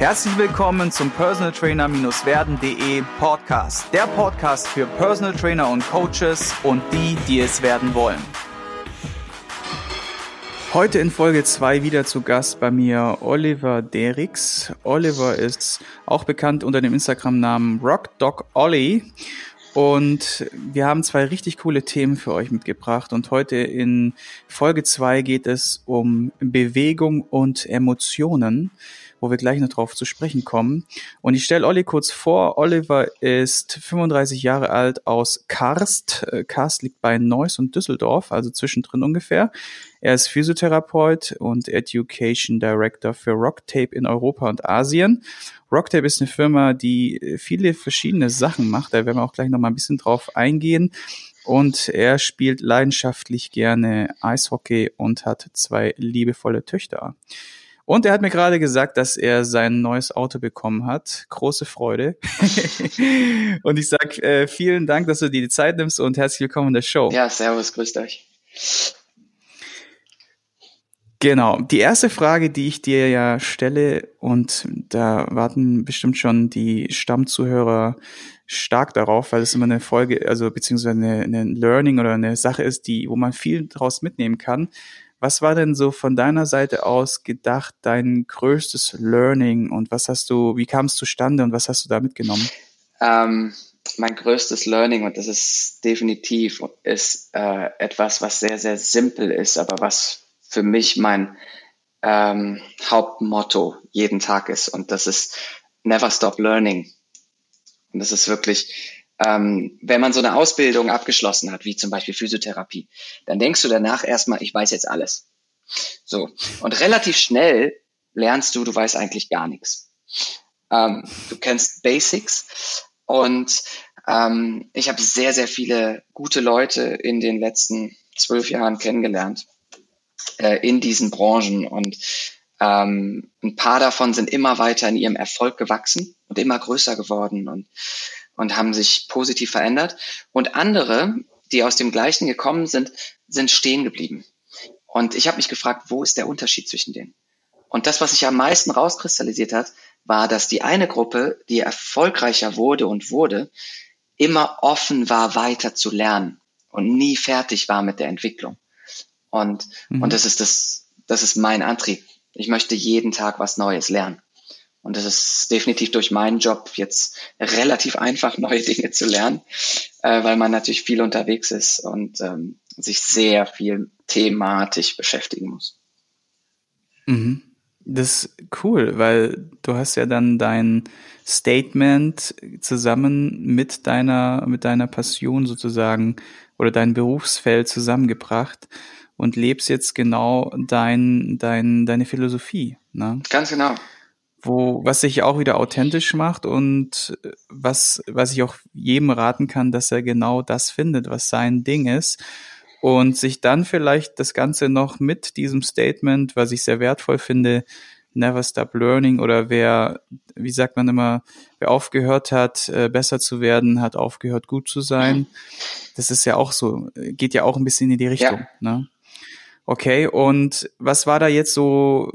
Herzlich willkommen zum Personal Trainer-werden.de Podcast. Der Podcast für Personal Trainer und Coaches und die, die es werden wollen. Heute in Folge 2 wieder zu Gast bei mir Oliver Derix. Oliver ist auch bekannt unter dem Instagram-Namen RockDogOlly. Und wir haben zwei richtig coole Themen für euch mitgebracht. Und heute in Folge 2 geht es um Bewegung und Emotionen wo wir gleich noch drauf zu sprechen kommen. Und ich stelle Olli kurz vor. Oliver ist 35 Jahre alt aus Karst. Äh, Karst liegt bei Neuss und Düsseldorf, also zwischendrin ungefähr. Er ist Physiotherapeut und Education Director für Rocktape in Europa und Asien. Rocktape ist eine Firma, die viele verschiedene Sachen macht. Da werden wir auch gleich noch mal ein bisschen drauf eingehen. Und er spielt leidenschaftlich gerne Eishockey und hat zwei liebevolle Töchter. Und er hat mir gerade gesagt, dass er sein neues Auto bekommen hat. Große Freude. und ich sag äh, vielen Dank, dass du dir die Zeit nimmst und herzlich willkommen in der Show. Ja, servus, grüßt euch. Genau. Die erste Frage, die ich dir ja stelle, und da warten bestimmt schon die Stammzuhörer stark darauf, weil es immer eine Folge, also beziehungsweise eine, eine Learning oder eine Sache ist, die, wo man viel daraus mitnehmen kann. Was war denn so von deiner Seite aus gedacht dein größtes Learning und was hast du, wie kam es zustande und was hast du da mitgenommen? Ähm, mein größtes Learning und das ist definitiv ist äh, etwas, was sehr sehr simpel ist, aber was für mich mein ähm, Hauptmotto jeden Tag ist und das ist Never Stop Learning. Und das ist wirklich ähm, wenn man so eine Ausbildung abgeschlossen hat, wie zum Beispiel Physiotherapie, dann denkst du danach erstmal, ich weiß jetzt alles. So. Und relativ schnell lernst du, du weißt eigentlich gar nichts. Ähm, du kennst Basics und ähm, ich habe sehr, sehr viele gute Leute in den letzten zwölf Jahren kennengelernt äh, in diesen Branchen und ähm, ein paar davon sind immer weiter in ihrem Erfolg gewachsen und immer größer geworden und und haben sich positiv verändert. Und andere, die aus dem Gleichen gekommen sind, sind stehen geblieben. Und ich habe mich gefragt, wo ist der Unterschied zwischen denen? Und das, was sich am meisten rauskristallisiert hat, war, dass die eine Gruppe, die erfolgreicher wurde und wurde, immer offen war, weiter zu lernen und nie fertig war mit der Entwicklung. Und, mhm. und das ist das, das ist mein Antrieb. Ich möchte jeden Tag was Neues lernen. Und es ist definitiv durch meinen Job jetzt relativ einfach, neue Dinge zu lernen, äh, weil man natürlich viel unterwegs ist und ähm, sich sehr viel thematisch beschäftigen muss. Mhm. Das ist cool, weil du hast ja dann dein Statement zusammen mit deiner, mit deiner Passion sozusagen oder dein Berufsfeld zusammengebracht und lebst jetzt genau dein, dein, deine Philosophie. Ne? Ganz genau wo, was sich auch wieder authentisch macht und was, was ich auch jedem raten kann, dass er genau das findet, was sein Ding ist und sich dann vielleicht das Ganze noch mit diesem Statement, was ich sehr wertvoll finde, Never Stop Learning oder wer, wie sagt man immer, wer aufgehört hat, äh, besser zu werden, hat aufgehört, gut zu sein. Das ist ja auch so, geht ja auch ein bisschen in die Richtung. Ja. Ne? Okay, und was war da jetzt so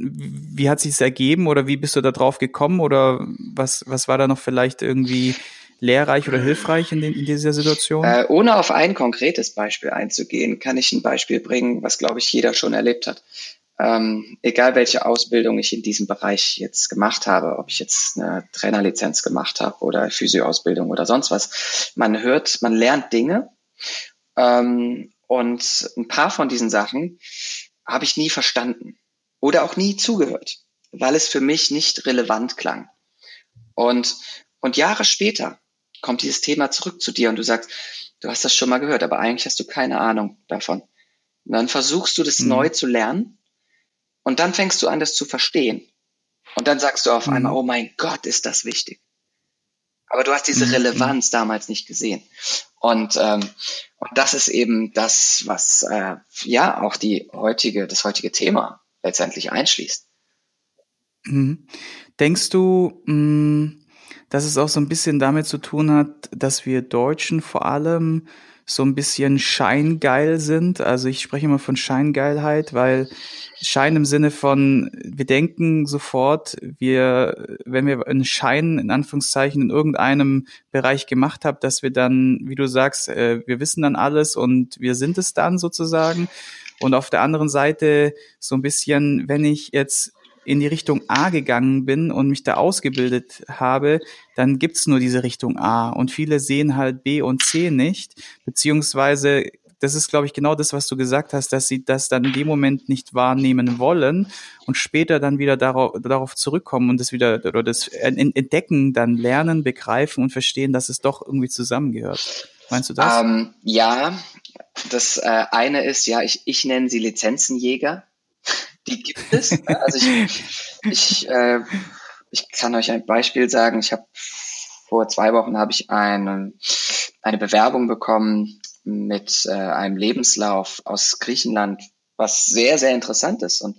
wie hat sich's ergeben oder wie bist du da drauf gekommen oder was, was war da noch vielleicht irgendwie lehrreich oder hilfreich in, den, in dieser Situation? Äh, ohne auf ein konkretes Beispiel einzugehen, kann ich ein Beispiel bringen, was, glaube ich, jeder schon erlebt hat. Ähm, egal welche Ausbildung ich in diesem Bereich jetzt gemacht habe, ob ich jetzt eine Trainerlizenz gemacht habe oder Physioausbildung oder sonst was, man hört, man lernt Dinge ähm, und ein paar von diesen Sachen habe ich nie verstanden oder auch nie zugehört, weil es für mich nicht relevant klang. Und, und Jahre später kommt dieses Thema zurück zu dir und du sagst, du hast das schon mal gehört, aber eigentlich hast du keine Ahnung davon. Und dann versuchst du das mhm. neu zu lernen und dann fängst du an, das zu verstehen. Und dann sagst du auf mhm. einmal, oh mein Gott, ist das wichtig. Aber du hast diese mhm. Relevanz damals nicht gesehen. Und, ähm, und das ist eben das, was äh, ja auch die heutige, das heutige Thema letztendlich einschließt. Mhm. Denkst du, mh, mm, dass es auch so ein bisschen damit zu tun hat, dass wir Deutschen vor allem so ein bisschen scheingeil sind. Also ich spreche immer von Scheingeilheit, weil Schein im Sinne von, wir denken sofort, wir, wenn wir einen Schein in Anführungszeichen in irgendeinem Bereich gemacht haben, dass wir dann, wie du sagst, äh, wir wissen dann alles und wir sind es dann sozusagen. Und auf der anderen Seite so ein bisschen, wenn ich jetzt in die Richtung A gegangen bin und mich da ausgebildet habe, dann gibt's nur diese Richtung A. Und viele sehen halt B und C nicht, beziehungsweise das ist, glaube ich, genau das, was du gesagt hast, dass sie das dann in dem Moment nicht wahrnehmen wollen und später dann wieder darauf, darauf zurückkommen und das wieder oder das entdecken, dann lernen, begreifen und verstehen, dass es doch irgendwie zusammengehört. Meinst du das? Ähm, ja, das äh, eine ist, ja, ich, ich nenne sie Lizenzenjäger die gibt es. Also ich, ich, äh, ich kann euch ein Beispiel sagen. Ich habe vor zwei Wochen habe ich eine, eine Bewerbung bekommen mit äh, einem Lebenslauf aus Griechenland, was sehr, sehr interessant ist. Und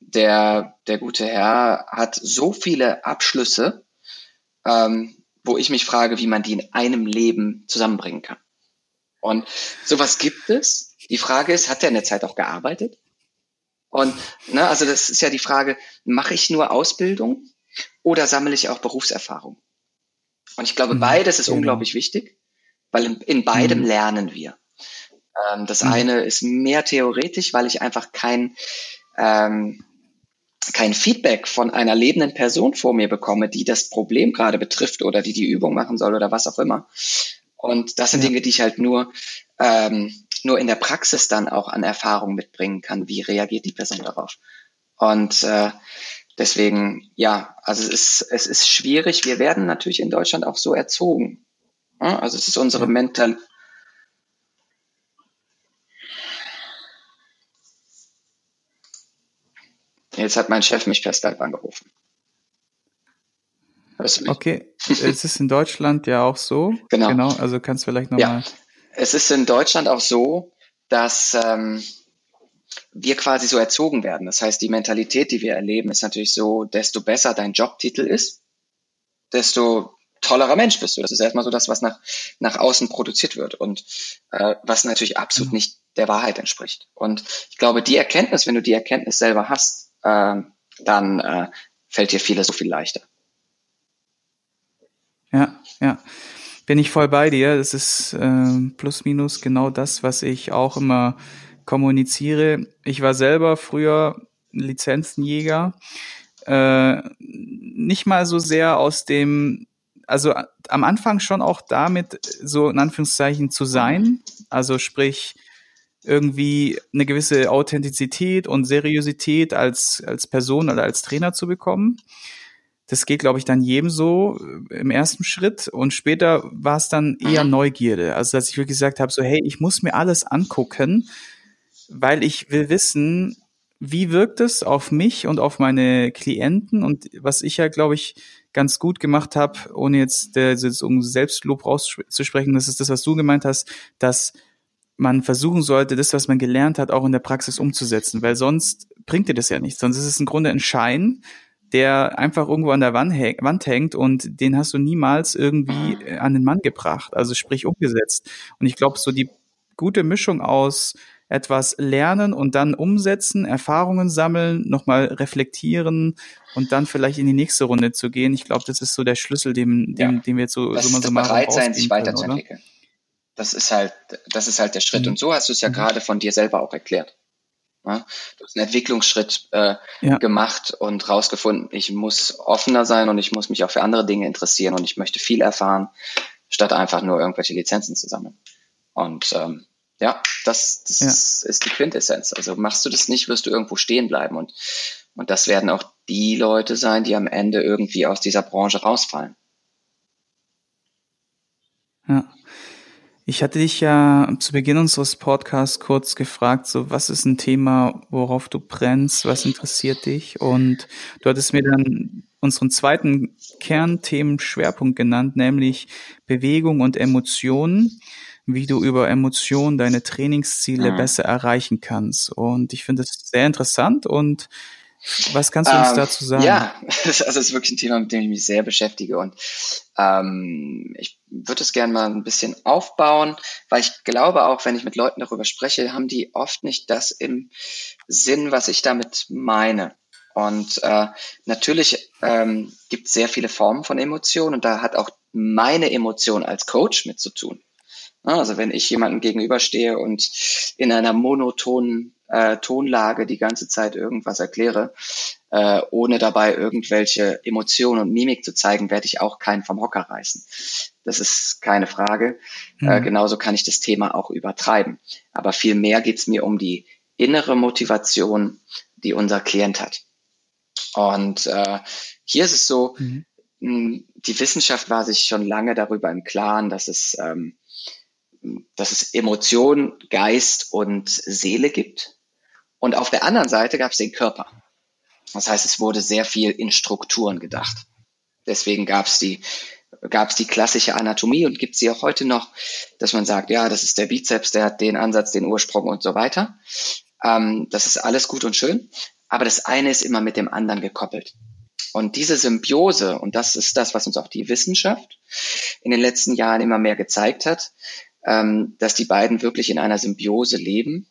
der, der gute Herr hat so viele Abschlüsse, ähm, wo ich mich frage, wie man die in einem Leben zusammenbringen kann. Und sowas gibt es. Die Frage ist, hat er in der Zeit auch gearbeitet? Und ne, also das ist ja die Frage, mache ich nur Ausbildung oder sammle ich auch Berufserfahrung? Und ich glaube, mhm, beides ist genau. unglaublich wichtig, weil in, in beidem mhm. lernen wir. Ähm, das mhm. eine ist mehr theoretisch, weil ich einfach kein, ähm, kein Feedback von einer lebenden Person vor mir bekomme, die das Problem gerade betrifft oder die die Übung machen soll oder was auch immer. Und das sind ja. Dinge, die ich halt nur ähm, nur in der Praxis dann auch an Erfahrung mitbringen kann, wie reagiert die Person darauf. Und äh, deswegen, ja, also es ist, es ist schwierig. Wir werden natürlich in Deutschland auch so erzogen. Also es ist unsere. Mental. Jetzt hat mein Chef mich per Skype angerufen. Okay, es ist in Deutschland ja auch so. Genau. genau also kannst du vielleicht nochmal. Ja. Es ist in Deutschland auch so, dass ähm, wir quasi so erzogen werden. Das heißt, die Mentalität, die wir erleben, ist natürlich so, desto besser dein Jobtitel ist, desto tollerer Mensch bist du. Das ist erstmal so das, was nach, nach außen produziert wird und äh, was natürlich absolut mhm. nicht der Wahrheit entspricht. Und ich glaube, die Erkenntnis, wenn du die Erkenntnis selber hast, äh, dann äh, fällt dir vieles so viel leichter. Ja, ja bin ich voll bei dir. Das ist äh, plus minus genau das, was ich auch immer kommuniziere. Ich war selber früher Lizenzenjäger. Äh, nicht mal so sehr aus dem, also am Anfang schon auch damit, so in Anführungszeichen zu sein. Also sprich, irgendwie eine gewisse Authentizität und Seriosität als, als Person oder als Trainer zu bekommen. Das geht, glaube ich, dann jedem so äh, im ersten Schritt. Und später war es dann eher mhm. Neugierde. Also, dass ich wirklich gesagt habe, so, hey, ich muss mir alles angucken, weil ich will wissen, wie wirkt es auf mich und auf meine Klienten? Und was ich ja, glaube ich, ganz gut gemacht habe, ohne jetzt, der, jetzt um Selbstlob rauszusprechen, das ist das, was du gemeint hast, dass man versuchen sollte, das, was man gelernt hat, auch in der Praxis umzusetzen, weil sonst bringt dir das ja nichts. Sonst ist es im Grunde ein Schein, der einfach irgendwo an der Wand, hängt und den hast du niemals irgendwie äh, an den Mann gebracht, also sprich umgesetzt. Und ich glaube, so die gute Mischung aus etwas lernen und dann umsetzen, Erfahrungen sammeln, nochmal reflektieren und dann vielleicht in die nächste Runde zu gehen. Ich glaube, das ist so der Schlüssel, dem, dem, ja. dem wir jetzt so, das so mal so mal bereit sein, sich weiterzuentwickeln. Das ist halt, das ist halt der Schritt. Mhm. Und so hast du es ja mhm. gerade von dir selber auch erklärt. Ja, du hast einen Entwicklungsschritt äh, ja. gemacht und rausgefunden, ich muss offener sein und ich muss mich auch für andere Dinge interessieren und ich möchte viel erfahren, statt einfach nur irgendwelche Lizenzen zu sammeln. Und ähm, ja, das, das ja. ist die Quintessenz. Also machst du das nicht, wirst du irgendwo stehen bleiben. Und, und das werden auch die Leute sein, die am Ende irgendwie aus dieser Branche rausfallen. Ja. Ich hatte dich ja zu Beginn unseres Podcasts kurz gefragt, so was ist ein Thema, worauf du brennst, was interessiert dich? Und du hattest mir dann unseren zweiten Kernthemenschwerpunkt genannt, nämlich Bewegung und Emotionen, wie du über Emotionen deine Trainingsziele mhm. besser erreichen kannst. Und ich finde das sehr interessant und Was kannst du uns ähm, dazu sagen? Ja, also es ist wirklich ein Thema, mit dem ich mich sehr beschäftige und ähm, ich würde es gerne mal ein bisschen aufbauen, weil ich glaube auch, wenn ich mit Leuten darüber spreche, haben die oft nicht das im Sinn, was ich damit meine. Und äh, natürlich ähm, gibt es sehr viele Formen von Emotionen und da hat auch meine Emotion als Coach mit zu tun. Also wenn ich jemandem gegenüberstehe und in einer monotonen äh, Tonlage die ganze Zeit irgendwas erkläre, äh, ohne dabei irgendwelche Emotionen und Mimik zu zeigen, werde ich auch keinen vom Hocker reißen. Das ist keine Frage. Äh, mhm. Äh, genauso kann ich das Thema auch übertreiben. Aber vielmehr geht es mir um die innere Motivation, die unser Klient hat. Und äh, hier ist es so, mhm. die Wissenschaft war sich schon lange darüber im Klaren, dass es ähm, dass es Emotion, Geist und Seele gibt. Und auf der anderen Seite gab es den Körper. Das heißt, es wurde sehr viel in Strukturen gedacht. Deswegen gab es die gab es die klassische Anatomie und gibt sie auch heute noch, dass man sagt, ja, das ist der Bizeps, der hat den Ansatz, den Ursprung und so weiter. Ähm, das ist alles gut und schön, aber das eine ist immer mit dem anderen gekoppelt. Und diese Symbiose, und das ist das, was uns auch die Wissenschaft in den letzten Jahren immer mehr gezeigt hat, ähm, dass die beiden wirklich in einer Symbiose leben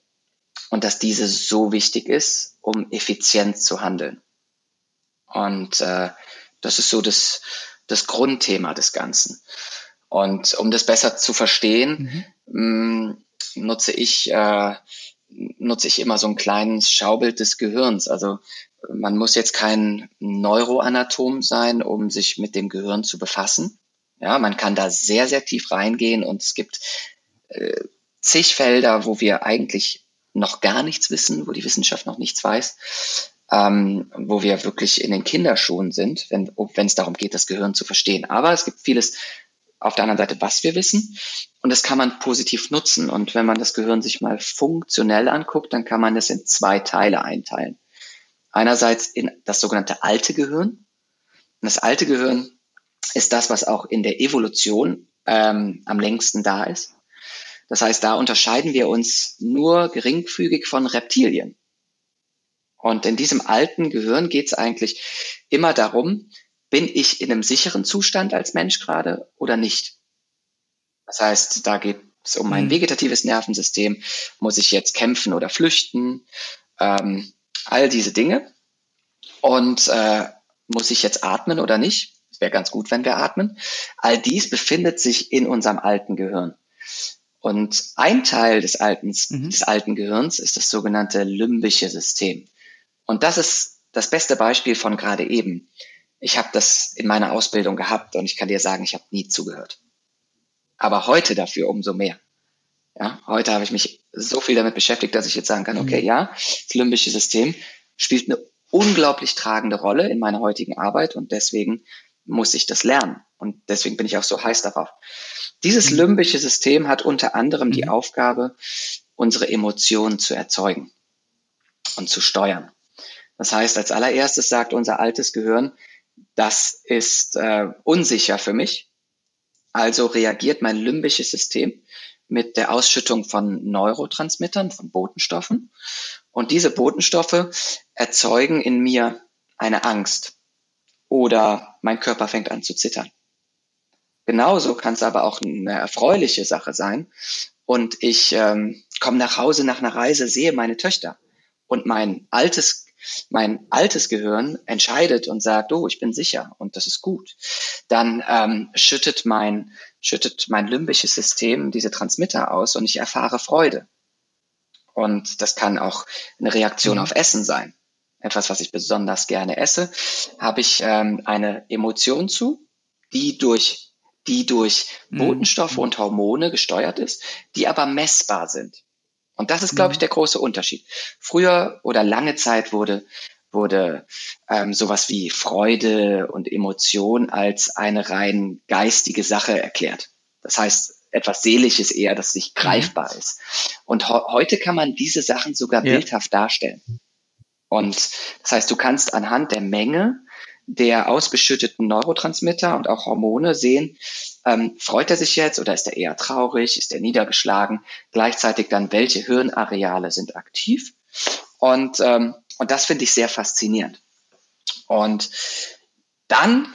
und dass diese so wichtig ist, um effizient zu handeln. Und äh, das ist so das, das Grundthema des Ganzen. Und um das besser zu verstehen, mhm. mh, nutze ich äh, nutze ich immer so ein kleines Schaubild des Gehirns. Also man muss jetzt kein Neuroanatom sein, um sich mit dem Gehirn zu befassen. Ja, man kann da sehr, sehr tief reingehen und es gibt äh, zig Felder, wo wir eigentlich noch gar nichts wissen, wo die Wissenschaft noch nichts weiß, ähm, wo wir wirklich in den Kinderschuhen sind, wenn es darum geht, das Gehirn zu verstehen. Aber es gibt vieles auf der anderen Seite, was wir wissen, und das kann man positiv nutzen. Und wenn man das Gehirn sich mal funktionell anguckt, dann kann man das in zwei Teile einteilen. Einerseits in das sogenannte alte Gehirn. Und das alte Gehirn ist das, was auch in der Evolution ähm, am längsten da ist. Das heißt, da unterscheiden wir uns nur geringfügig von Reptilien. Und in diesem alten Gehirn geht es eigentlich immer darum, bin ich in einem sicheren Zustand als Mensch gerade oder nicht? Das heißt, da geht es um mein mhm. vegetatives Nervensystem. Muss ich jetzt kämpfen oder flüchten? Ähm, all diese Dinge. Und äh, muss ich jetzt atmen oder nicht? Es wäre ganz gut, wenn wir atmen. All dies befindet sich in unserem alten Gehirn. Und ein Teil des alten, mhm. des alten Gehirns ist das sogenannte limbische System. Und das ist das beste Beispiel von gerade eben. Ich habe das in meiner Ausbildung gehabt und ich kann dir sagen, ich habe nie zugehört. Aber heute dafür umso mehr. Ja, heute habe ich mich so viel damit beschäftigt, dass ich jetzt sagen kann, okay, mhm. ja, das limbische System spielt eine unglaublich tragende Rolle in meiner heutigen Arbeit und deswegen muss ich das lernen. Und deswegen bin ich auch so heiß darauf. Dieses mhm. limbische System hat unter anderem die mhm. Aufgabe, unsere Emotionen zu erzeugen und zu steuern. Das heißt, als allererstes sagt unser altes Gehirn, das ist äh, unsicher für mich. Also reagiert mein limbisches System mit der Ausschüttung von Neurotransmittern, von Botenstoffen. Und diese Botenstoffe erzeugen in mir eine Angst oder mein Körper fängt an zu zittern. Genauso kann es aber auch eine erfreuliche Sache sein. Und ich ähm, komme nach Hause nach einer Reise, sehe meine Töchter und mein altes mein altes Gehirn entscheidet und sagt, oh, ich bin sicher und das ist gut, dann ähm, schüttet mein schüttet mein limbisches System diese Transmitter aus und ich erfahre Freude. Und das kann auch eine Reaktion mhm. auf Essen sein etwas, was ich besonders gerne esse, habe ich ähm, eine Emotion zu, die durch die durch mhm. Botenstoffe mhm. und Hormone gesteuert ist, die aber messbar sind. Und das ist, glaube ich, mhm. der große Unterschied. Früher oder lange Zeit wurde wurde ähm, sowas wie Freude und Emotion als eine rein geistige Sache erklärt. Das heißt, etwas Seelisches eher, das nicht mhm. greifbar ist. Und heute kann man diese Sachen sogar ja. bildhaft darstellen. Und das heißt, du kannst anhand der Menge der ausgeschütteten Neurotransmitter und auch Hormone sehen, ähm, freut er sich jetzt oder ist er eher traurig, ist er niedergeschlagen, gleichzeitig dann, welche Hirnareale sind aktiv. Und ähm, Und das finde ich sehr faszinierend. Und dann,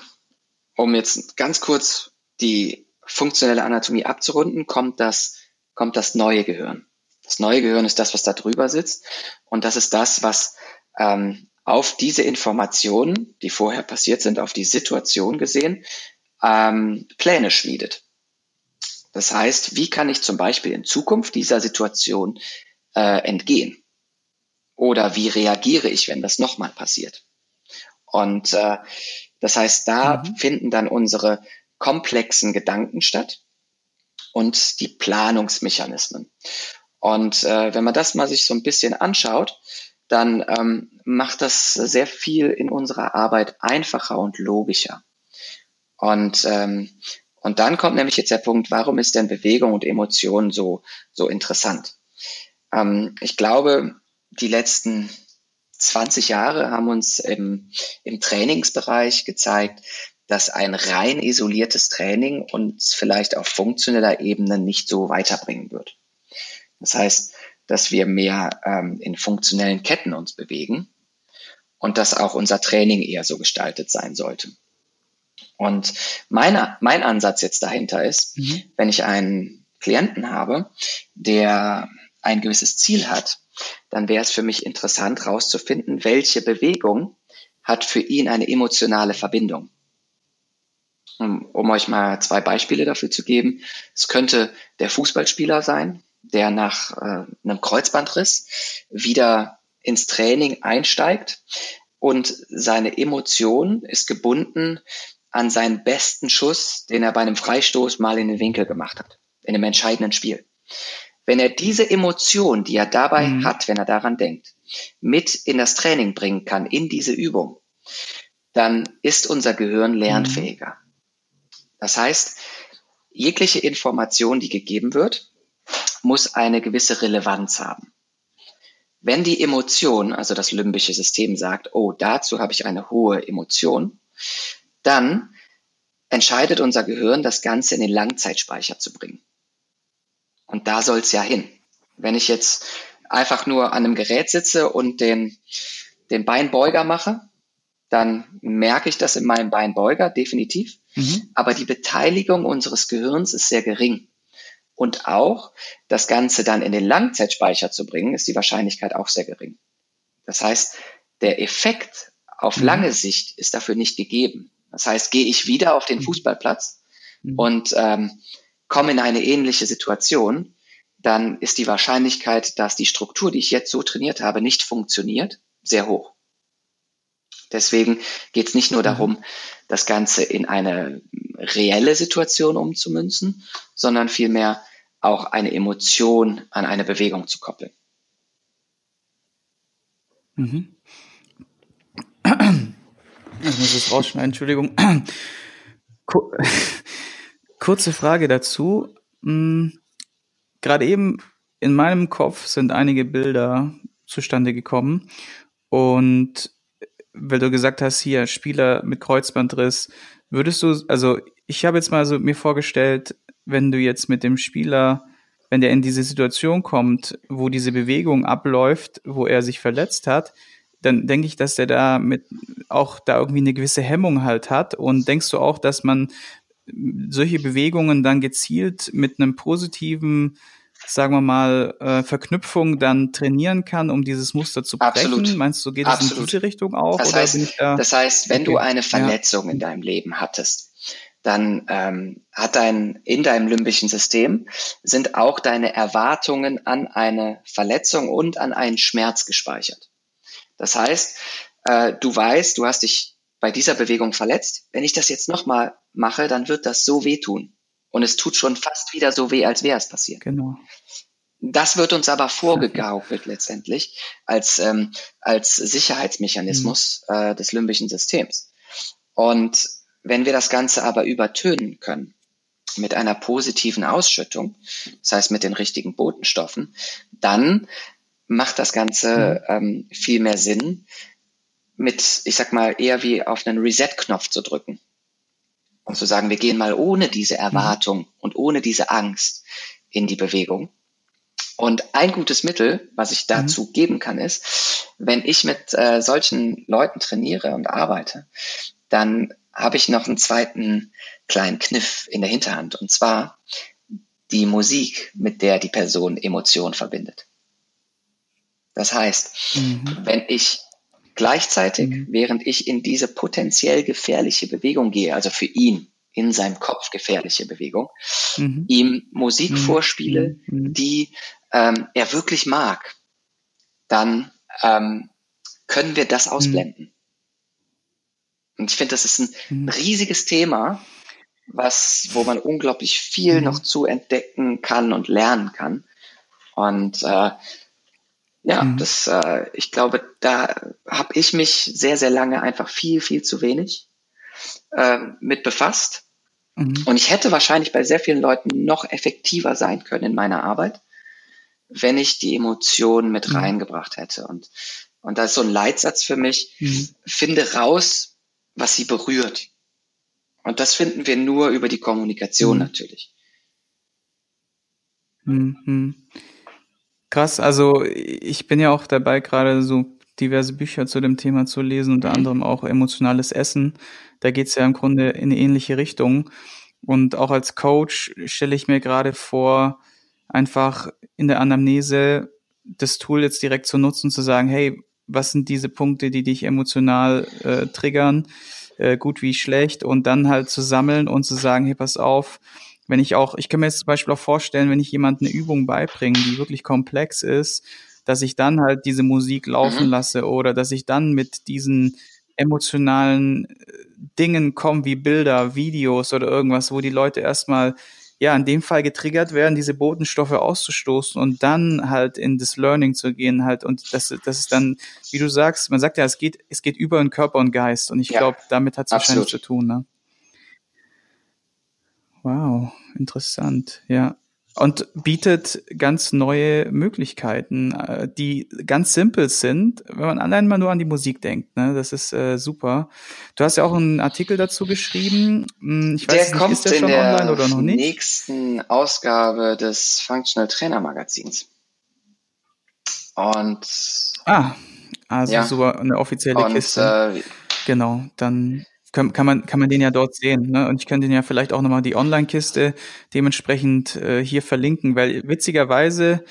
um jetzt ganz kurz die funktionelle Anatomie abzurunden, kommt das, kommt das neue Gehirn. Das neue Gehirn ist das, was da drüber sitzt. Und das ist das, was ähm, auf diese Informationen, die vorher passiert sind, auf die Situation gesehen, ähm, Pläne schmiedet. Das heißt, wie kann ich zum Beispiel in Zukunft dieser Situation äh, entgehen? Oder wie reagiere ich, wenn das nochmal passiert? Und äh, das heißt, da mhm. finden dann unsere komplexen Gedanken statt und die Planungsmechanismen. Und äh, wenn man das mal sich so ein bisschen anschaut, dann ähm, macht das sehr viel in unserer Arbeit einfacher und logischer. Und, ähm, und dann kommt nämlich jetzt der Punkt, warum ist denn Bewegung und Emotion so, so interessant? Ähm, ich glaube, die letzten 20 Jahre haben uns im, im Trainingsbereich gezeigt, dass ein rein isoliertes Training uns vielleicht auf funktioneller Ebene nicht so weiterbringen wird. Das heißt, dass wir mehr ähm, in funktionellen Ketten uns bewegen und dass auch unser Training eher so gestaltet sein sollte. Und meine, mein Ansatz jetzt dahinter ist, mhm. wenn ich einen Klienten habe, der ein gewisses Ziel hat, dann wäre es für mich interessant herauszufinden, welche Bewegung hat für ihn eine emotionale Verbindung. Um, um euch mal zwei Beispiele dafür zu geben. Es könnte der Fußballspieler sein, der nach äh, einem Kreuzbandriss wieder ins Training einsteigt und seine Emotion ist gebunden an seinen besten Schuss, den er bei einem Freistoß mal in den Winkel gemacht hat, in einem entscheidenden Spiel. Wenn er diese Emotion, die er dabei mhm. hat, wenn er daran denkt, mit in das Training bringen kann, in diese Übung, dann ist unser Gehirn lernfähiger. Mhm. Das heißt, jegliche Information, die gegeben wird, muss eine gewisse Relevanz haben. Wenn die Emotion, also das limbische System sagt, oh, dazu habe ich eine hohe Emotion, dann entscheidet unser Gehirn, das Ganze in den Langzeitspeicher zu bringen. Und da soll es ja hin. Wenn ich jetzt einfach nur an einem Gerät sitze und den, den Beinbeuger mache, dann merke ich das in meinem Beinbeuger definitiv. Mhm. Aber die Beteiligung unseres Gehirns ist sehr gering. Und auch das Ganze dann in den Langzeitspeicher zu bringen, ist die Wahrscheinlichkeit auch sehr gering. Das heißt, der Effekt auf mhm. lange Sicht ist dafür nicht gegeben. Das heißt, gehe ich wieder auf den mhm. Fußballplatz mhm. und ähm, komme in eine ähnliche Situation, dann ist die Wahrscheinlichkeit, dass die Struktur, die ich jetzt so trainiert habe, nicht funktioniert, sehr hoch. Deswegen geht es nicht nur mhm. darum, das Ganze in eine reelle Situation umzumünzen, sondern vielmehr auch eine Emotion an eine Bewegung zu koppeln. Mhm. Ich muss es rausschneiden, Entschuldigung. Kurze Frage dazu. Hm, gerade eben in meinem Kopf sind einige Bilder zustande gekommen und weil du gesagt hast, hier Spieler mit Kreuzbandriss, würdest du, also ich habe jetzt mal so mir vorgestellt, wenn du jetzt mit dem Spieler, wenn der in diese Situation kommt, wo diese Bewegung abläuft, wo er sich verletzt hat, dann denke ich, dass der da mit auch da irgendwie eine gewisse Hemmung halt hat. Und denkst du auch, dass man solche Bewegungen dann gezielt mit einem positiven sagen wir mal, äh, Verknüpfung dann trainieren kann, um dieses Muster zu brechen? Absolut. Meinst du, geht es in diese Richtung auch? Das, heißt, da? das heißt, wenn okay. du eine Verletzung ja. in deinem Leben hattest, dann ähm, hat dein in deinem limbischen System sind auch deine Erwartungen an eine Verletzung und an einen Schmerz gespeichert. Das heißt, äh, du weißt, du hast dich bei dieser Bewegung verletzt. Wenn ich das jetzt nochmal mache, dann wird das so wehtun. Und es tut schon fast wieder so weh, als wäre es passiert. Genau. Das wird uns aber vorgegaukelt letztendlich als, ähm, als Sicherheitsmechanismus mhm. äh, des limbischen Systems. Und wenn wir das Ganze aber übertönen können mit einer positiven Ausschüttung, das heißt mit den richtigen Botenstoffen, dann macht das Ganze mhm. ähm, viel mehr Sinn, mit, ich sag mal, eher wie auf einen Reset-Knopf zu drücken und zu sagen, wir gehen mal ohne diese Erwartung mhm. und ohne diese Angst in die Bewegung. Und ein gutes Mittel, was ich dazu mhm. geben kann, ist, wenn ich mit äh, solchen Leuten trainiere und arbeite, dann habe ich noch einen zweiten kleinen Kniff in der Hinterhand. Und zwar die Musik, mit der die Person Emotionen verbindet. Das heißt, mhm. wenn ich gleichzeitig, mhm. während ich in diese potenziell gefährliche Bewegung gehe, also für ihn in seinem Kopf gefährliche Bewegung, mhm. ihm Musik mhm. vorspiele, mhm. die ähm, er wirklich mag, dann ähm, können wir das ausblenden. Und ich finde, das ist ein mhm. riesiges Thema, was, wo man unglaublich viel mhm. noch zu entdecken kann und lernen kann. Und äh, ja, mhm. das, äh, ich glaube, da habe ich mich sehr, sehr lange einfach viel, viel zu wenig äh, mit befasst. Mhm. Und ich hätte wahrscheinlich bei sehr vielen Leuten noch effektiver sein können in meiner Arbeit, wenn ich die Emotionen mit mhm. reingebracht hätte. Und, und da ist so ein Leitsatz für mich, mhm. finde raus, was sie berührt. Und das finden wir nur über die Kommunikation mhm. natürlich. Krass, also ich bin ja auch dabei, gerade so diverse Bücher zu dem Thema zu lesen, unter mhm. anderem auch emotionales Essen. Da geht es ja im Grunde in eine ähnliche Richtung. Und auch als Coach stelle ich mir gerade vor, einfach in der Anamnese das Tool jetzt direkt zu nutzen, zu sagen, hey, was sind diese Punkte, die dich emotional äh, triggern, äh, gut wie schlecht, und dann halt zu sammeln und zu sagen, hey, pass auf, wenn ich auch, ich kann mir jetzt zum Beispiel auch vorstellen, wenn ich jemand eine Übung beibringe, die wirklich komplex ist, dass ich dann halt diese Musik laufen mhm. lasse oder dass ich dann mit diesen emotionalen äh, Dingen komme, wie Bilder, Videos oder irgendwas, wo die Leute erstmal ja, in dem Fall getriggert werden, diese Botenstoffe auszustoßen und dann halt in das Learning zu gehen halt und das, das ist dann, wie du sagst, man sagt ja, es geht, es geht über den Körper und Geist und ich ja, glaube, damit hat es wahrscheinlich zu tun, ne? Wow, interessant, ja und bietet ganz neue Möglichkeiten, äh, die ganz simpel sind, wenn man allein mal nur an die Musik denkt. Ne? Das ist äh, super. Du hast ja auch einen Artikel dazu geschrieben. Hm, ich weiß der nicht, kommt ist der schon online oder noch nicht? nächsten Ausgabe des Functional Trainer Magazins. Und ah, also ja. so eine offizielle und, Kiste. Äh, genau, dann kann, kann, man, kann man den ja dort sehen. Ne? Und ich könnte den ja vielleicht auch nochmal die Online-Kiste dementsprechend äh, hier verlinken, weil witzigerweise,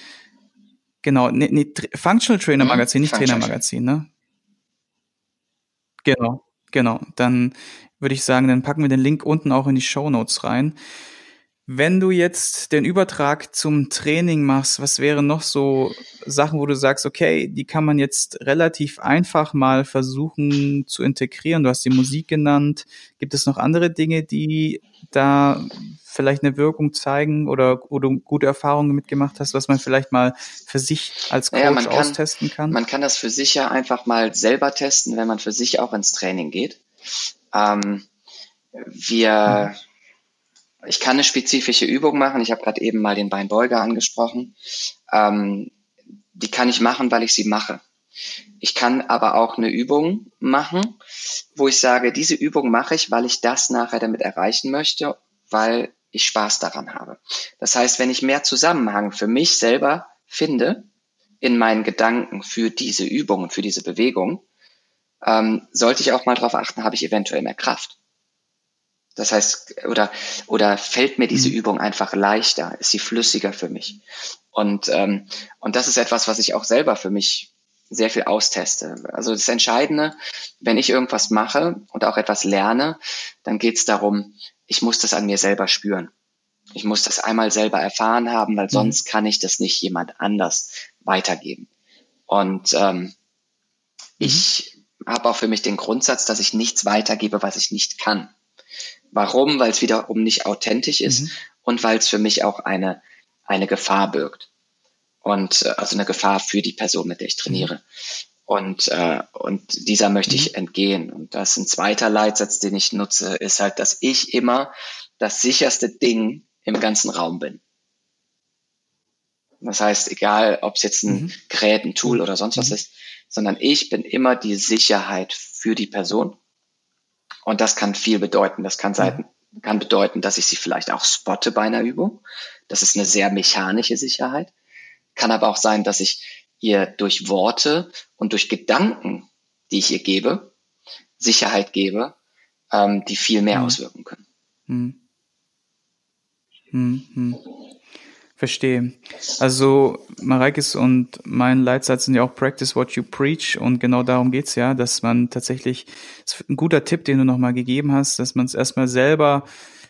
genau, ne, ne, Functional Trainer mhm. Magazin, nicht Trainer Magazin, ne? Genau, genau. Dann würde ich sagen, dann packen wir den Link unten auch in die Show Notes rein. Wenn du jetzt den Übertrag zum Training machst, was wären noch so Sachen, wo du sagst, okay, die kann man jetzt relativ einfach mal versuchen zu integrieren? Du hast die Musik genannt. Gibt es noch andere Dinge, die da vielleicht eine Wirkung zeigen oder wo du gute Erfahrungen mitgemacht hast, was man vielleicht mal für sich als Coach naja, kann, austesten kann? Man kann das für sich ja einfach mal selber testen, wenn man für sich auch ins Training geht. Ähm, wir hm ich kann eine spezifische Übung machen. Ich habe gerade eben mal den Beinbeuger angesprochen. Ähm, die kann ich machen, weil ich sie mache. Ich kann aber auch eine Übung machen, wo ich sage, diese Übung mache ich, weil ich das nachher damit erreichen möchte, weil ich Spaß daran habe. Das heißt, wenn ich mehr Zusammenhang für mich selber finde in meinen Gedanken für diese Übung und für diese Bewegung, ähm, sollte ich auch mal darauf achten, habe ich eventuell mehr Kraft. Das heißt, oder, oder fällt mir diese mhm. Übung einfach leichter? Ist sie flüssiger für mich? Und, ähm, und das ist etwas, was ich auch selber für mich sehr viel austeste. Also das Entscheidende, wenn ich irgendwas mache und auch etwas lerne, dann geht es darum, ich muss das an mir selber spüren. Ich muss das einmal selber erfahren haben, weil mhm. sonst kann ich das nicht jemand anders weitergeben. Und ähm, mhm. ich habe auch für mich den Grundsatz, dass ich nichts weitergebe, was ich nicht kann. Warum? Weil es wiederum nicht authentisch ist mhm. und weil es für mich auch eine, eine Gefahr birgt. Und äh, also eine Gefahr für die Person, mit der ich trainiere. Und, äh, und dieser möchte ich mhm. entgehen. Und das ist ein zweiter Leitsatz, den ich nutze, ist halt, dass ich immer das sicherste Ding im ganzen Raum bin. Das heißt, egal, ob es jetzt ein mhm. Gerät, ein Tool oder sonst was mhm. ist, sondern ich bin immer die Sicherheit für die Person und das kann viel bedeuten. Das kann, sein, kann bedeuten, dass ich sie vielleicht auch spotte bei einer Übung. Das ist eine sehr mechanische Sicherheit. Kann aber auch sein, dass ich ihr durch Worte und durch Gedanken, die ich ihr gebe, Sicherheit gebe, ähm, die viel mehr mhm. auswirken können. Mhm. Mhm. Verstehe. Also Mareikes und mein Leitsatz sind ja auch Practice what you preach und genau darum geht's ja, dass man tatsächlich, das ist ein guter Tipp, den du nochmal gegeben hast, dass man es erstmal selber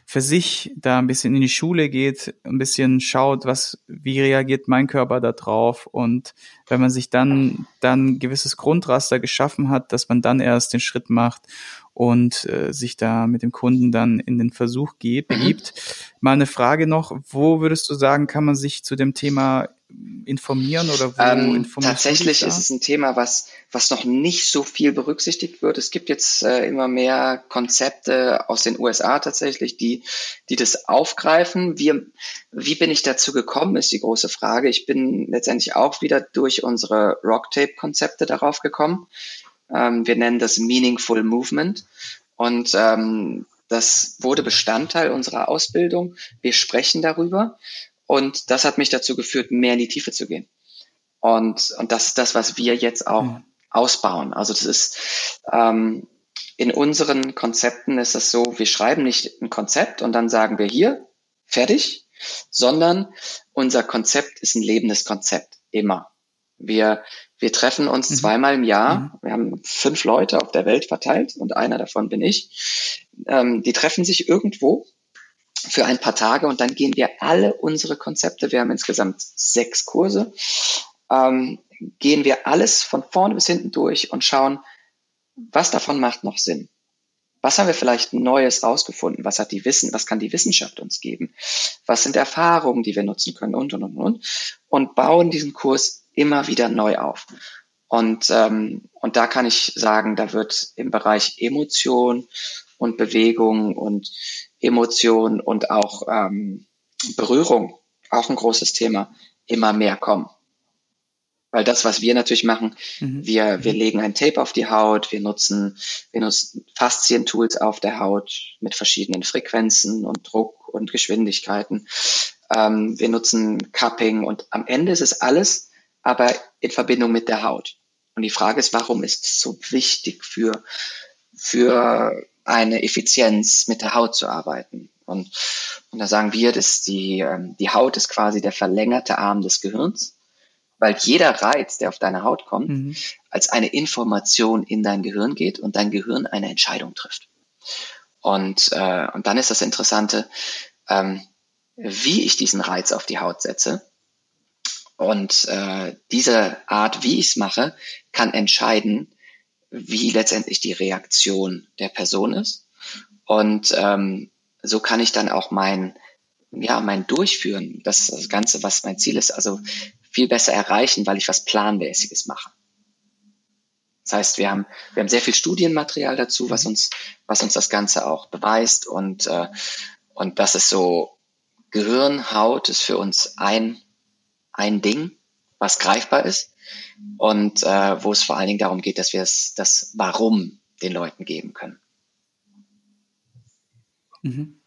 für sich da ein bisschen in die Schule geht, ein bisschen schaut, was, wie reagiert mein Körper da drauf und wenn man sich dann, dann ein gewisses Grundraster geschaffen hat, dass man dann erst den Schritt macht und äh, sich da mit dem Kunden dann in den Versuch gibt. Mhm. Mal eine Frage noch, wo würdest du sagen, kann man sich zu dem Thema informieren oder wo ähm, informierst Tatsächlich ist es ein Thema, was, was noch nicht so viel berücksichtigt wird. Es gibt jetzt äh, immer mehr Konzepte aus den USA tatsächlich, die, die das aufgreifen. Wie, wie bin ich dazu gekommen, ist die große Frage. Ich bin letztendlich auch wieder durch unsere Rocktape-Konzepte darauf gekommen. Ähm, wir nennen das Meaningful Movement. Und ähm, das wurde Bestandteil unserer Ausbildung. Wir sprechen darüber. Und das hat mich dazu geführt, mehr in die Tiefe zu gehen. Und, und das ist das, was wir jetzt auch mhm. ausbauen. Also das ist ähm, in unseren Konzepten ist es so, wir schreiben nicht ein Konzept und dann sagen wir hier, fertig, sondern unser Konzept ist ein lebendes Konzept, immer. Wir, wir treffen uns mhm. zweimal im Jahr. Mhm. Wir haben fünf Leute auf der Welt verteilt und einer davon bin ich. Ähm, die treffen sich irgendwo für ein paar Tage und dann gehen wir alle unsere Konzepte, wir haben insgesamt sechs Kurse, ähm, gehen wir alles von vorne bis hinten durch und schauen, was davon macht noch Sinn. Was haben wir vielleicht Neues rausgefunden? Was hat die Wissen, was kann die Wissenschaft uns geben? Was sind Erfahrungen, die wir nutzen können und und und und und bauen diesen Kurs immer wieder neu auf. Und ähm, und da kann ich sagen, da wird im Bereich Emotion und Bewegung und Emotion und auch ähm, Berührung, auch ein großes Thema, immer mehr kommen. Weil das, was wir natürlich machen, mhm. wir, wir legen ein Tape auf die Haut, wir nutzen, wir nutzen Faszientools auf der Haut mit verschiedenen Frequenzen und Druck und Geschwindigkeiten. Ähm, wir nutzen Cupping und am Ende ist es alles, aber in Verbindung mit der Haut. Und die Frage ist, warum ist es so wichtig für, für eine Effizienz mit der Haut zu arbeiten. Und, und da sagen wir, dass die, ähm, die Haut ist quasi der verlängerte Arm des Gehirns, weil jeder Reiz, der auf deine Haut kommt, mhm. als eine Information in dein Gehirn geht und dein Gehirn eine Entscheidung trifft. Und, äh, und dann ist das Interessante, ähm, wie ich diesen Reiz auf die Haut setze. Und äh, diese Art, wie ich es mache, kann entscheiden, wie letztendlich die Reaktion der Person ist. Und ähm, so kann ich dann auch mein, ja, mein Durchführen, das, das Ganze, was mein Ziel ist, also viel besser erreichen, weil ich was Planmäßiges mache. Das heißt, wir haben, wir haben sehr viel Studienmaterial dazu, was uns, was uns das Ganze auch beweist. Und, äh, und das ist so, Gehirn, Haut ist für uns ein, ein Ding, was greifbar ist und äh, wo es vor allen Dingen darum geht, dass wir es, das Warum den Leuten geben können. Mhm.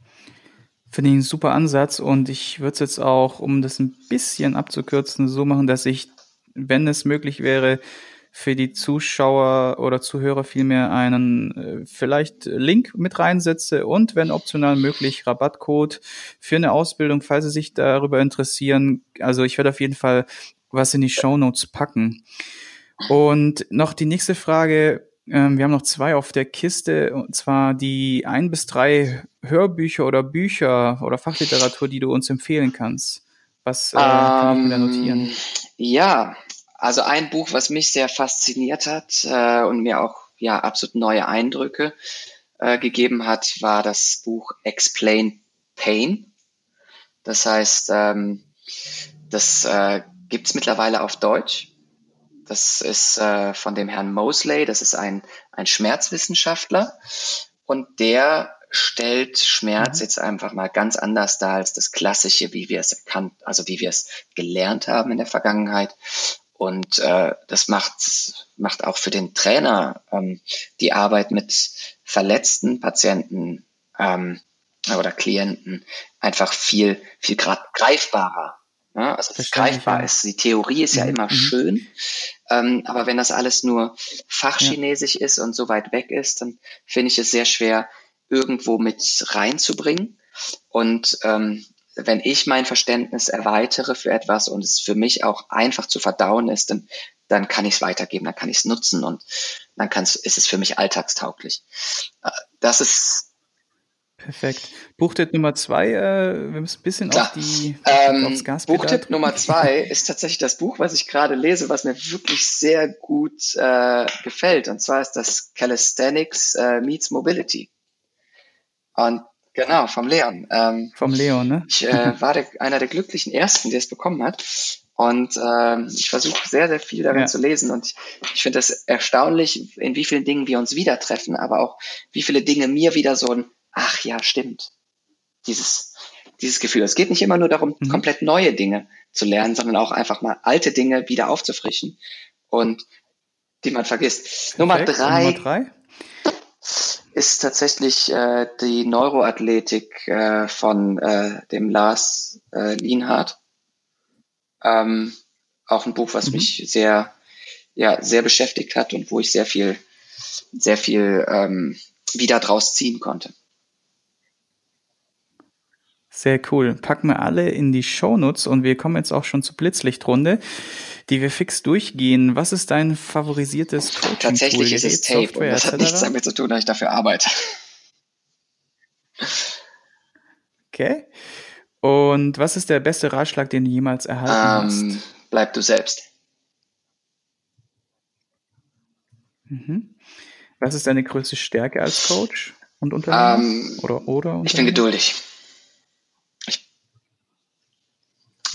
Finde ich einen super Ansatz und ich würde es jetzt auch, um das ein bisschen abzukürzen, so machen, dass ich, wenn es möglich wäre, für die Zuschauer oder Zuhörer vielmehr einen äh, vielleicht Link mit reinsetze und wenn optional möglich Rabattcode für eine Ausbildung, falls Sie sich darüber interessieren. Also ich werde auf jeden Fall was in die Show Notes packen. Und noch die nächste Frage. Ähm, wir haben noch zwei auf der Kiste, und zwar die ein bis drei Hörbücher oder Bücher oder Fachliteratur, die du uns empfehlen kannst. Was äh, kann ich mir da notieren? Ähm, ja, also ein Buch, was mich sehr fasziniert hat äh, und mir auch ja absolut neue Eindrücke äh, gegeben hat, war das Buch Explain Pain. Das heißt, ähm, das äh, gibt's mittlerweile auf Deutsch. Das ist äh, von dem Herrn Mosley, das ist ein, ein Schmerzwissenschaftler und der stellt Schmerz mhm. jetzt einfach mal ganz anders dar als das Klassische, wie wir es erkannt, also wie wir es gelernt haben in der Vergangenheit. Und äh, das macht, macht auch für den Trainer ähm, die Arbeit mit verletzten Patienten ähm, oder Klienten einfach viel, viel greifbarer Ja, also greifbar ist. Die Theorie ist ja mhm. immer mhm. schön, ähm, aber wenn das alles nur Fachchinesisch ja. ist und so weit weg ist, dann finde ich es sehr schwer, irgendwo mit reinzubringen. Und ähm, wenn ich mein Verständnis erweitere für etwas und es für mich auch einfach zu verdauen ist, dann, dann kann ich es weitergeben, dann kann ich es nutzen und dann kann's, ist es für mich alltagstauglich. Äh, das ist Perfekt. Buchtipp Nummer zwei, äh, wir müssen ein bisschen Klar. auf die ähm, aufs Gas Buchtipp Nummer zwei ist tatsächlich das Buch, was ich gerade lese, was mir wirklich sehr gut äh, gefällt. Und zwar ist das Calisthenics äh, Meets Mobility. Und genau, vom Leon. Ähm, vom Leon, ne? Ich äh, war der, einer der glücklichen Ersten, der es bekommen hat. Und ähm, ich versuche sehr, sehr viel darin ja. zu lesen. Und ich, ich finde das erstaunlich, in wie vielen Dingen wir uns wieder treffen, aber auch wie viele Dinge mir wieder so ein ach ja, stimmt. Dieses, dieses Gefühl. Es geht nicht immer nur darum, mhm. komplett neue Dinge zu lernen, sondern auch einfach mal alte Dinge wieder aufzufrischen und die man vergisst. Nummer drei, Nummer drei ist tatsächlich äh, die Neuroathletik äh, von äh, dem Lars äh, Lienhardt. Ähm, auch ein Buch, was mhm. mich sehr, ja, sehr beschäftigt hat und wo ich sehr viel, sehr viel ähm, wieder draus ziehen konnte. Sehr cool. Packen wir alle in die Shownotes und wir kommen jetzt auch schon zur Blitzlichtrunde, die wir fix durchgehen. Was ist dein favorisiertes Coaching Tatsächlich ist es Tape Software, und das hat nichts damit zu tun, dass ich dafür arbeite. Okay. Und was ist der beste Ratschlag, den du jemals erhalten ähm, hast? Bleib du selbst. Mhm. Was ist deine größte Stärke als Coach und Unternehmer? Ähm, oder, oder Ich bin geduldig.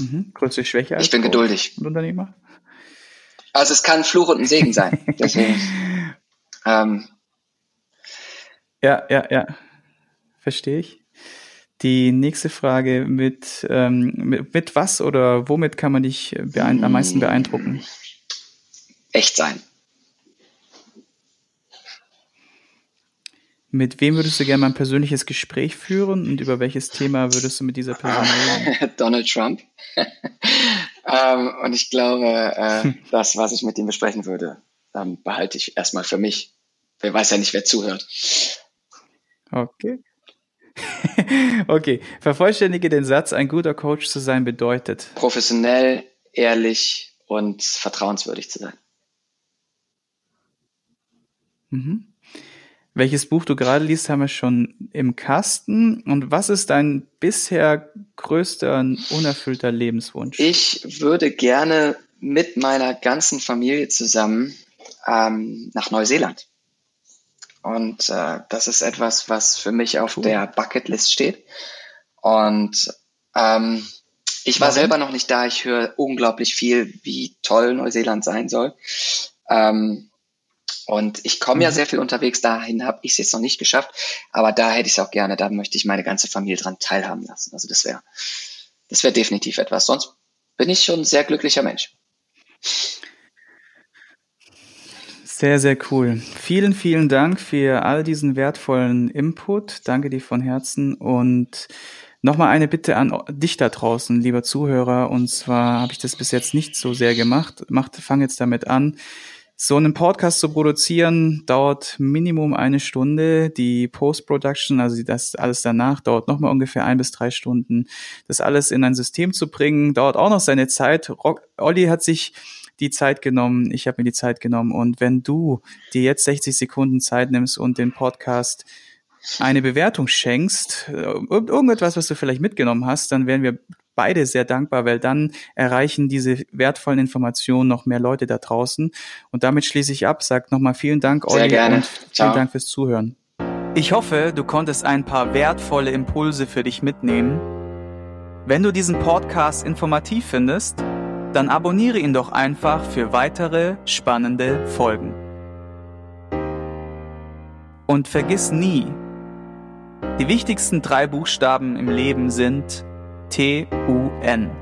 Mhm. Größte Schwäche als Ich bin geduldig. Und Unternehmer? Also es kann Fluch und ein Segen sein. Deswegen. ähm. Ja, ja, ja. Verstehe ich. Die nächste Frage mit, ähm, mit, mit was oder womit kann man dich am meisten beeindrucken? Echt sein. Mit wem würdest du gerne mal ein persönliches Gespräch führen und über welches Thema würdest du mit dieser Person reden? Donald Trump. ähm, und ich glaube, äh, das, was ich mit ihm besprechen würde, ähm, behalte ich erstmal für mich. Wer weiß ja nicht, wer zuhört. Okay. okay, vervollständige den Satz, ein guter Coach zu sein bedeutet. Professionell, ehrlich und vertrauenswürdig zu sein. Mhm. Welches Buch du gerade liest, haben wir schon im Kasten. Und was ist dein bisher größter unerfüllter Lebenswunsch? Ich würde gerne mit meiner ganzen Familie zusammen ähm, nach Neuseeland. Und äh, das ist etwas, was für mich auf cool. der Bucketlist steht. Und ähm, ich war Warum? selber noch nicht da. Ich höre unglaublich viel, wie toll Neuseeland sein soll. Ähm, und ich komme mhm. ja sehr viel unterwegs, dahin habe ich es jetzt noch nicht geschafft, aber da hätte ich es auch gerne, da möchte ich meine ganze Familie dran teilhaben lassen. Also das wäre das wäre definitiv etwas. Sonst bin ich schon ein sehr glücklicher Mensch. Sehr, sehr cool. Vielen, vielen Dank für all diesen wertvollen Input. Danke dir von Herzen und Nochmal eine Bitte an dich da draußen, lieber Zuhörer. Und zwar habe ich das bis jetzt nicht so sehr gemacht. Macht, fang jetzt damit an. So einen Podcast zu produzieren dauert Minimum eine Stunde. Die Post-Production, also das alles danach, dauert nochmal ungefähr ein bis drei Stunden. Das alles in ein System zu bringen, dauert auch noch seine Zeit. Rock, Olli hat sich die Zeit genommen, ich habe mir die Zeit genommen. Und wenn du dir jetzt 60 Sekunden Zeit nimmst und den Podcast eine Bewertung schenkst, äh, irgendetwas, was du vielleicht mitgenommen hast, dann wären wir beide sehr dankbar, weil dann erreichen diese wertvollen Informationen noch mehr Leute da draußen. Und damit schließe ich ab. Sag nochmal vielen Dank, Olli, gerne. und vielen Ciao. Dank fürs Zuhören. Ich hoffe, du konntest ein paar wertvolle Impulse für dich mitnehmen. Wenn du diesen Podcast informativ findest, dann abonniere ihn doch einfach für weitere spannende Folgen. Und vergiss nie, die wichtigsten drei Buchstaben im Leben sind T-U-N.